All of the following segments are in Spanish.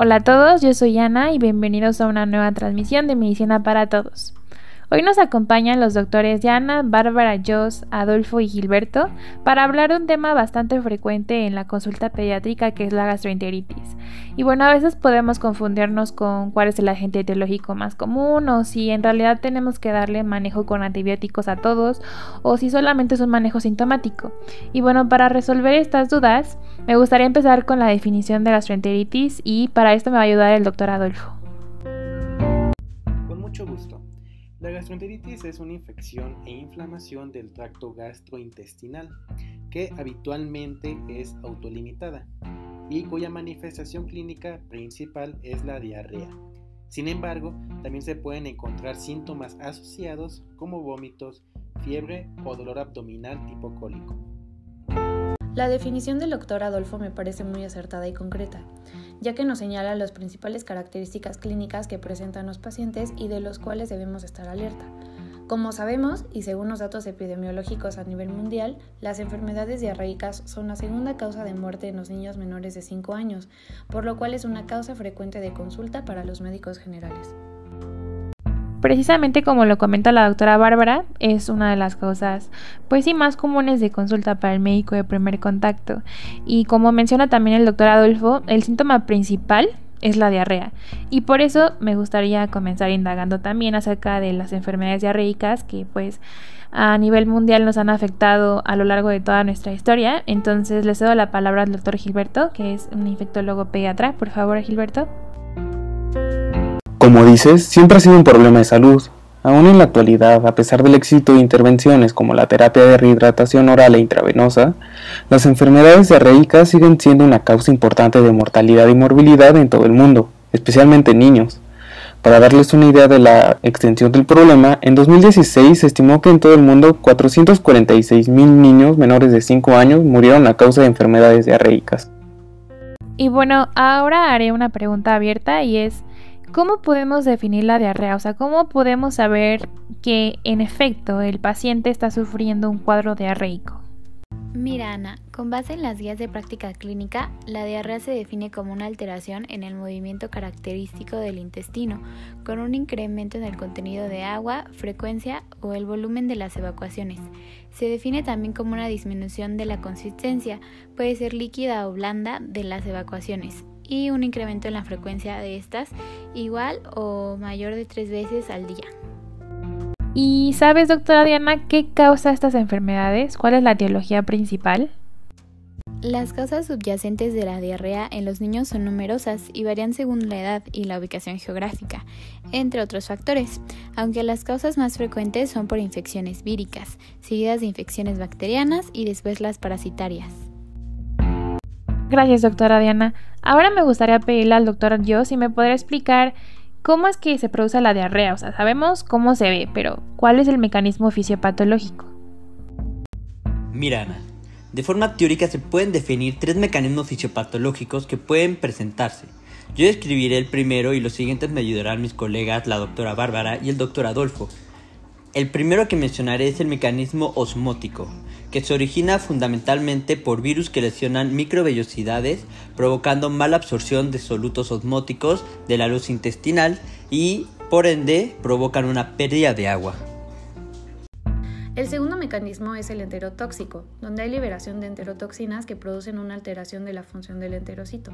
Hola a todos, yo soy Ana y bienvenidos a una nueva transmisión de Medicina para Todos. Hoy nos acompañan los doctores Diana, Bárbara, Jos, Adolfo y Gilberto para hablar de un tema bastante frecuente en la consulta pediátrica que es la gastroenteritis. Y bueno, a veces podemos confundirnos con cuál es el agente etiológico más común o si en realidad tenemos que darle manejo con antibióticos a todos o si solamente es un manejo sintomático. Y bueno, para resolver estas dudas, me gustaría empezar con la definición de gastroenteritis y para esto me va a ayudar el doctor Adolfo. Con mucho gusto. La gastroenteritis es una infección e inflamación del tracto gastrointestinal que habitualmente es autolimitada y cuya manifestación clínica principal es la diarrea. Sin embargo, también se pueden encontrar síntomas asociados como vómitos, fiebre o dolor abdominal tipo cólico. La definición del doctor Adolfo me parece muy acertada y concreta ya que nos señala las principales características clínicas que presentan los pacientes y de los cuales debemos estar alerta. Como sabemos, y según los datos epidemiológicos a nivel mundial, las enfermedades diarreicas son la segunda causa de muerte en los niños menores de 5 años, por lo cual es una causa frecuente de consulta para los médicos generales. Precisamente como lo comenta la doctora Bárbara, es una de las causas, pues sí, más comunes de consulta para el médico de primer contacto. Y como menciona también el doctor Adolfo, el síntoma principal es la diarrea. Y por eso me gustaría comenzar indagando también acerca de las enfermedades diarreicas que pues a nivel mundial nos han afectado a lo largo de toda nuestra historia. Entonces le cedo la palabra al doctor Gilberto, que es un infectólogo pediatra. Por favor, Gilberto. Como dices, siempre ha sido un problema de salud. Aún en la actualidad, a pesar del éxito de intervenciones como la terapia de rehidratación oral e intravenosa, las enfermedades diarreicas siguen siendo una causa importante de mortalidad y morbilidad en todo el mundo, especialmente en niños. Para darles una idea de la extensión del problema, en 2016 se estimó que en todo el mundo 446 mil niños menores de 5 años murieron a causa de enfermedades diarreicas. Y bueno, ahora haré una pregunta abierta y es, ¿Cómo podemos definir la diarrea? O sea, ¿cómo podemos saber que en efecto el paciente está sufriendo un cuadro diarreico? Mira, Ana, con base en las guías de práctica clínica, la diarrea se define como una alteración en el movimiento característico del intestino, con un incremento en el contenido de agua, frecuencia o el volumen de las evacuaciones. Se define también como una disminución de la consistencia, puede ser líquida o blanda, de las evacuaciones y un incremento en la frecuencia de estas igual o mayor de tres veces al día. ¿Y sabes, doctora Diana, qué causa estas enfermedades? ¿Cuál es la etiología principal? Las causas subyacentes de la diarrea en los niños son numerosas y varían según la edad y la ubicación geográfica, entre otros factores, aunque las causas más frecuentes son por infecciones víricas, seguidas de infecciones bacterianas y después las parasitarias. Gracias, doctora Diana. Ahora me gustaría pedirle al doctor Yo si me podría explicar cómo es que se produce la diarrea. O sea, sabemos cómo se ve, pero ¿cuál es el mecanismo fisiopatológico? Mira, Ana, de forma teórica se pueden definir tres mecanismos fisiopatológicos que pueden presentarse. Yo describiré el primero y los siguientes me ayudarán mis colegas, la doctora Bárbara y el doctor Adolfo. El primero que mencionaré es el mecanismo osmótico, que se origina fundamentalmente por virus que lesionan microvellosidades, provocando mala absorción de solutos osmóticos de la luz intestinal y, por ende, provocan una pérdida de agua. El segundo mecanismo es el enterotóxico, donde hay liberación de enterotoxinas que producen una alteración de la función del enterocito,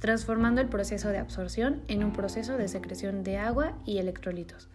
transformando el proceso de absorción en un proceso de secreción de agua y electrolitos.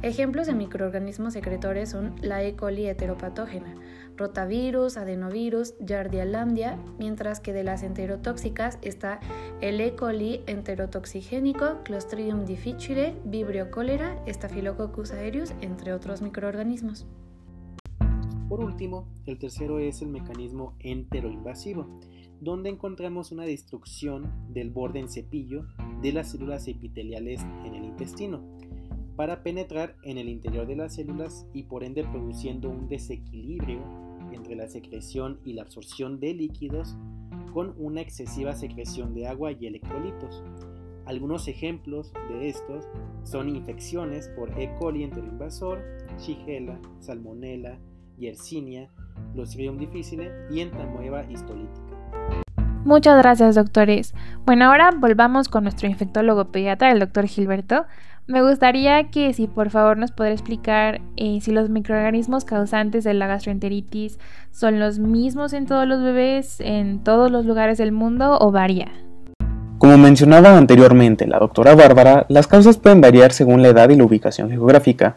Ejemplos de microorganismos secretores son la E. coli heteropatógena, rotavirus, adenovirus, Yardialandia, mientras que de las enterotóxicas está el E. coli enterotoxigénico, Clostridium difficile, Vibrio cholera, Staphylococcus aureus, entre otros microorganismos. Por último, el tercero es el mecanismo enteroinvasivo, donde encontramos una destrucción del borde en cepillo de las células epiteliales en el intestino para penetrar en el interior de las células y por ende produciendo un desequilibrio entre la secreción y la absorción de líquidos con una excesiva secreción de agua y electrolitos. Algunos ejemplos de estos son infecciones por E. coli enteroinvasor, Shigella, Salmonella, Yersinia, Clostridium difficile y entamoeba histolítica. Muchas gracias, doctores. Bueno, ahora volvamos con nuestro infectólogo pediatra, el doctor Gilberto. Me gustaría que si por favor nos pudiera explicar eh, si los microorganismos causantes de la gastroenteritis son los mismos en todos los bebés, en todos los lugares del mundo o varía. Como mencionaba anteriormente la doctora Bárbara, las causas pueden variar según la edad y la ubicación geográfica.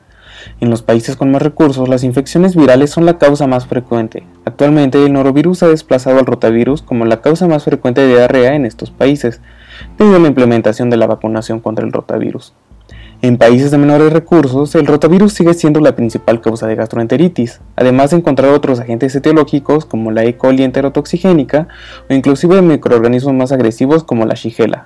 En los países con más recursos, las infecciones virales son la causa más frecuente. Actualmente, el norovirus ha desplazado al rotavirus como la causa más frecuente de diarrea en estos países, debido a la implementación de la vacunación contra el rotavirus. En países de menores recursos, el rotavirus sigue siendo la principal causa de gastroenteritis, además de encontrar otros agentes etiológicos como la E. coli enterotoxigénica o inclusive microorganismos más agresivos como la Shigella.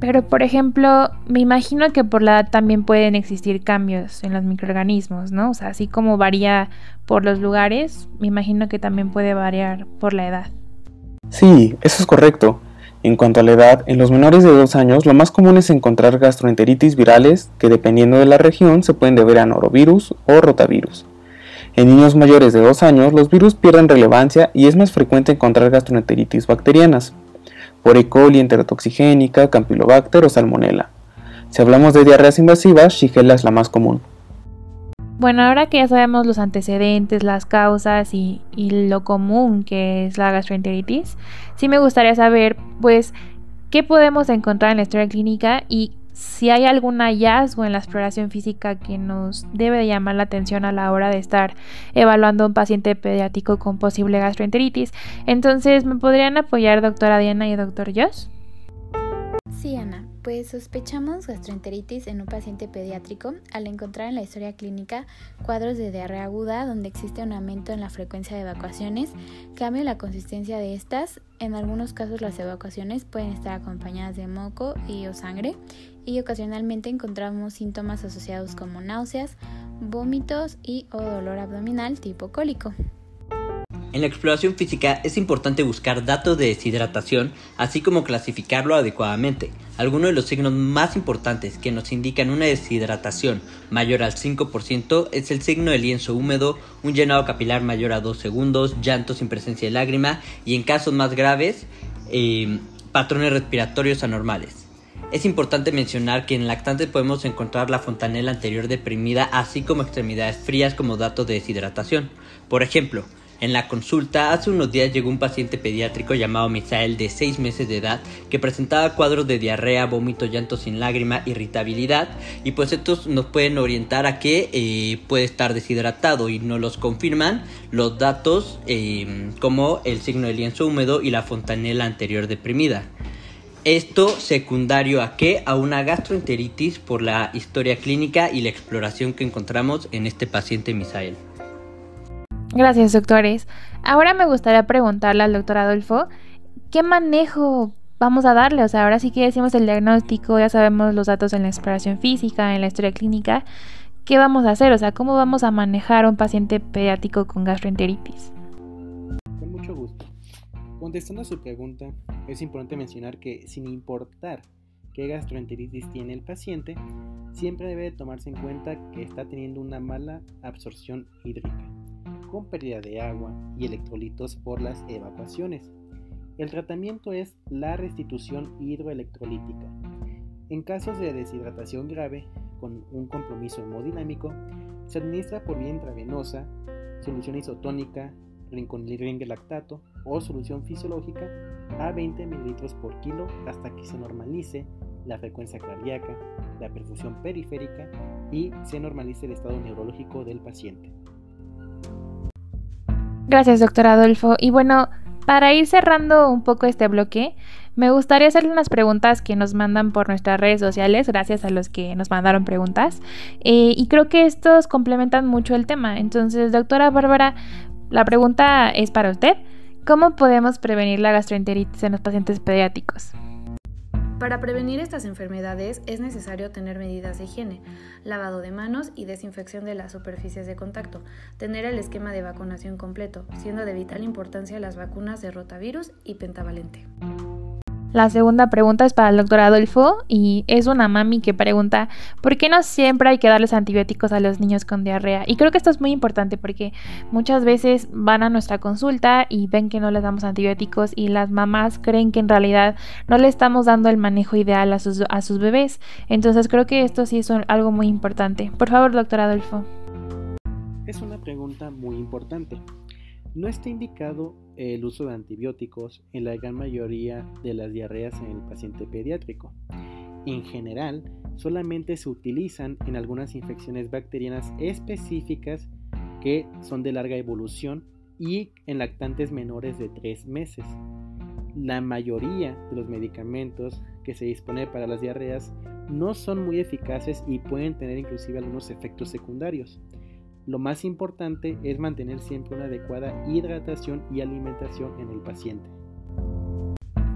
Pero, por ejemplo, me imagino que por la edad también pueden existir cambios en los microorganismos, ¿no? O sea, así como varía por los lugares, me imagino que también puede variar por la edad. Sí, eso es correcto. En cuanto a la edad, en los menores de 2 años lo más común es encontrar gastroenteritis virales que dependiendo de la región se pueden deber a norovirus o rotavirus. En niños mayores de 2 años los virus pierden relevancia y es más frecuente encontrar gastroenteritis bacterianas por E. coli enterotoxigénica, Campylobacter o Salmonella. Si hablamos de diarreas invasivas, Shigella es la más común. Bueno, ahora que ya sabemos los antecedentes, las causas y, lo común que es la gastroenteritis, sí me gustaría saber, pues, qué podemos encontrar en la historia clínica y si hay algún hallazgo en la exploración física que nos debe de llamar la atención a la hora de estar evaluando a un paciente pediátrico con posible gastroenteritis. Entonces, ¿me podrían apoyar doctora Diana y doctor Josh? Sí, Ana. Pues sospechamos gastroenteritis en un paciente pediátrico al encontrar en la historia clínica cuadros de diarrea aguda donde existe un aumento en la frecuencia de evacuaciones, cambio en la consistencia de estas, en algunos casos las evacuaciones pueden estar acompañadas de moco y o sangre y ocasionalmente encontramos síntomas asociados como náuseas, vómitos y o dolor abdominal tipo cólico. En la exploración física es importante buscar datos de deshidratación, así como clasificarlo adecuadamente. Algunos de los signos más importantes que nos indican una deshidratación mayor al 5% es el signo de lienzo húmedo, un llenado capilar mayor a 2 segundos, llanto sin presencia de lágrima y en casos más graves, eh, patrones respiratorios anormales. Es importante mencionar que en lactantes podemos encontrar la fontanela anterior deprimida, así como extremidades frías como datos de deshidratación. Por ejemplo, en la consulta, hace unos días llegó un paciente pediátrico llamado Misael de 6 meses de edad que presentaba cuadros de diarrea, vómito, llanto sin lágrima, irritabilidad y pues estos nos pueden orientar a que eh, puede estar deshidratado y nos los confirman los datos eh, como el signo de lienzo húmedo y la fontanela anterior deprimida. Esto secundario a qué? A una gastroenteritis por la historia clínica y la exploración que encontramos en este paciente Misael. Gracias, doctores. Ahora me gustaría preguntarle al doctor Adolfo, ¿qué manejo vamos a darle? O sea, ahora sí que decimos el diagnóstico, ya sabemos los datos en la exploración física, en la historia clínica. ¿Qué vamos a hacer? O sea, ¿cómo vamos a manejar a un paciente pediátrico con gastroenteritis? Con mucho gusto. Contestando a su pregunta, es importante mencionar que sin importar qué gastroenteritis tiene el paciente, siempre debe tomarse en cuenta que está teniendo una mala absorción hídrica con pérdida de agua y electrolitos por las evacuaciones. El tratamiento es la restitución hidroelectrolítica. En casos de deshidratación grave, con un compromiso hemodinámico, se administra por vía intravenosa solución isotónica, lactato o solución fisiológica a 20 ml por kilo hasta que se normalice la frecuencia cardíaca, la perfusión periférica y se normalice el estado neurológico del paciente. Gracias, doctor Adolfo. Y bueno, para ir cerrando un poco este bloque, me gustaría hacerle unas preguntas que nos mandan por nuestras redes sociales, gracias a los que nos mandaron preguntas. Eh, y creo que estos complementan mucho el tema. Entonces, doctora Bárbara, la pregunta es para usted. ¿Cómo podemos prevenir la gastroenteritis en los pacientes pediátricos? Para prevenir estas enfermedades es necesario tener medidas de higiene, lavado de manos y desinfección de las superficies de contacto, tener el esquema de vacunación completo, siendo de vital importancia las vacunas de rotavirus y pentavalente. La segunda pregunta es para el doctor Adolfo y es una mami que pregunta ¿por qué no siempre hay que darles antibióticos a los niños con diarrea? Y creo que esto es muy importante porque muchas veces van a nuestra consulta y ven que no les damos antibióticos y las mamás creen que en realidad no le estamos dando el manejo ideal a sus, a sus bebés. Entonces creo que esto sí es algo muy importante. Por favor, doctor Adolfo. Es una pregunta muy importante. No está indicado el uso de antibióticos en la gran mayoría de las diarreas en el paciente pediátrico. En general, solamente se utilizan en algunas infecciones bacterianas específicas que son de larga evolución y en lactantes menores de 3 meses. La mayoría de los medicamentos que se disponen para las diarreas no son muy eficaces y pueden tener inclusive algunos efectos secundarios. Lo más importante es mantener siempre una adecuada hidratación y alimentación en el paciente.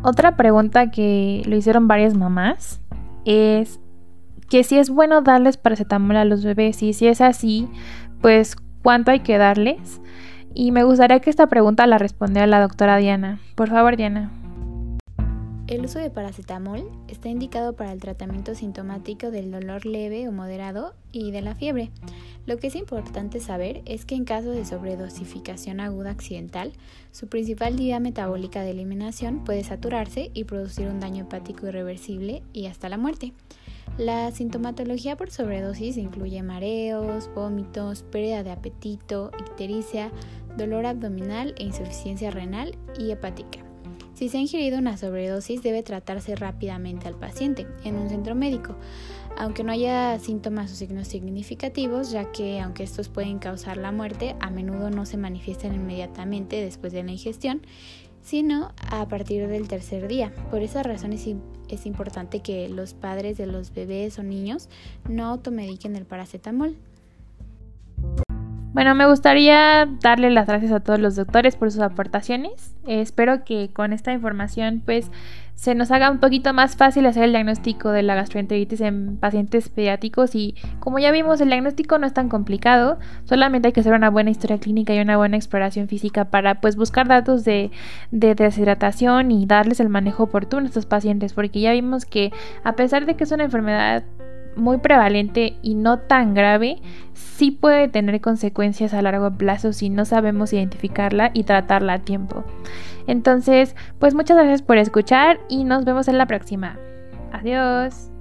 Otra pregunta que lo hicieron varias mamás es que si es bueno darles paracetamol a los bebés y si es así, pues cuánto hay que darles. Y me gustaría que esta pregunta la respondiera la doctora Diana. Por favor, Diana. El uso de paracetamol está indicado para el tratamiento sintomático del dolor leve o moderado y de la fiebre. Lo que es importante saber es que en caso de sobredosificación aguda accidental, su principal vía metabólica de eliminación puede saturarse y producir un daño hepático irreversible y hasta la muerte. La sintomatología por sobredosis incluye mareos, vómitos, pérdida de apetito, ictericia, dolor abdominal e insuficiencia renal y hepática. Si se ha ingerido una sobredosis debe tratarse rápidamente al paciente en un centro médico, aunque no haya síntomas o signos significativos, ya que aunque estos pueden causar la muerte, a menudo no se manifiestan inmediatamente después de la ingestión, sino a partir del tercer día. Por esa razón es, es importante que los padres de los bebés o niños no automediquen el paracetamol. Bueno, me gustaría darle las gracias a todos los doctores por sus aportaciones. espero que con esta información pues se nos haga un poquito más fácil hacer el diagnóstico de la gastroenteritis en pacientes pediátricos y como ya vimos el diagnóstico no es tan complicado, solamente hay que hacer una buena historia clínica y una buena exploración física para pues buscar datos de, de deshidratación y darles el manejo oportuno a estos pacientes porque ya vimos que a pesar de que es una enfermedad muy prevalente y no tan grave, sí puede tener consecuencias a largo plazo si no sabemos identificarla y tratarla a tiempo. Entonces, pues muchas gracias por escuchar y nos vemos en la próxima. Adiós.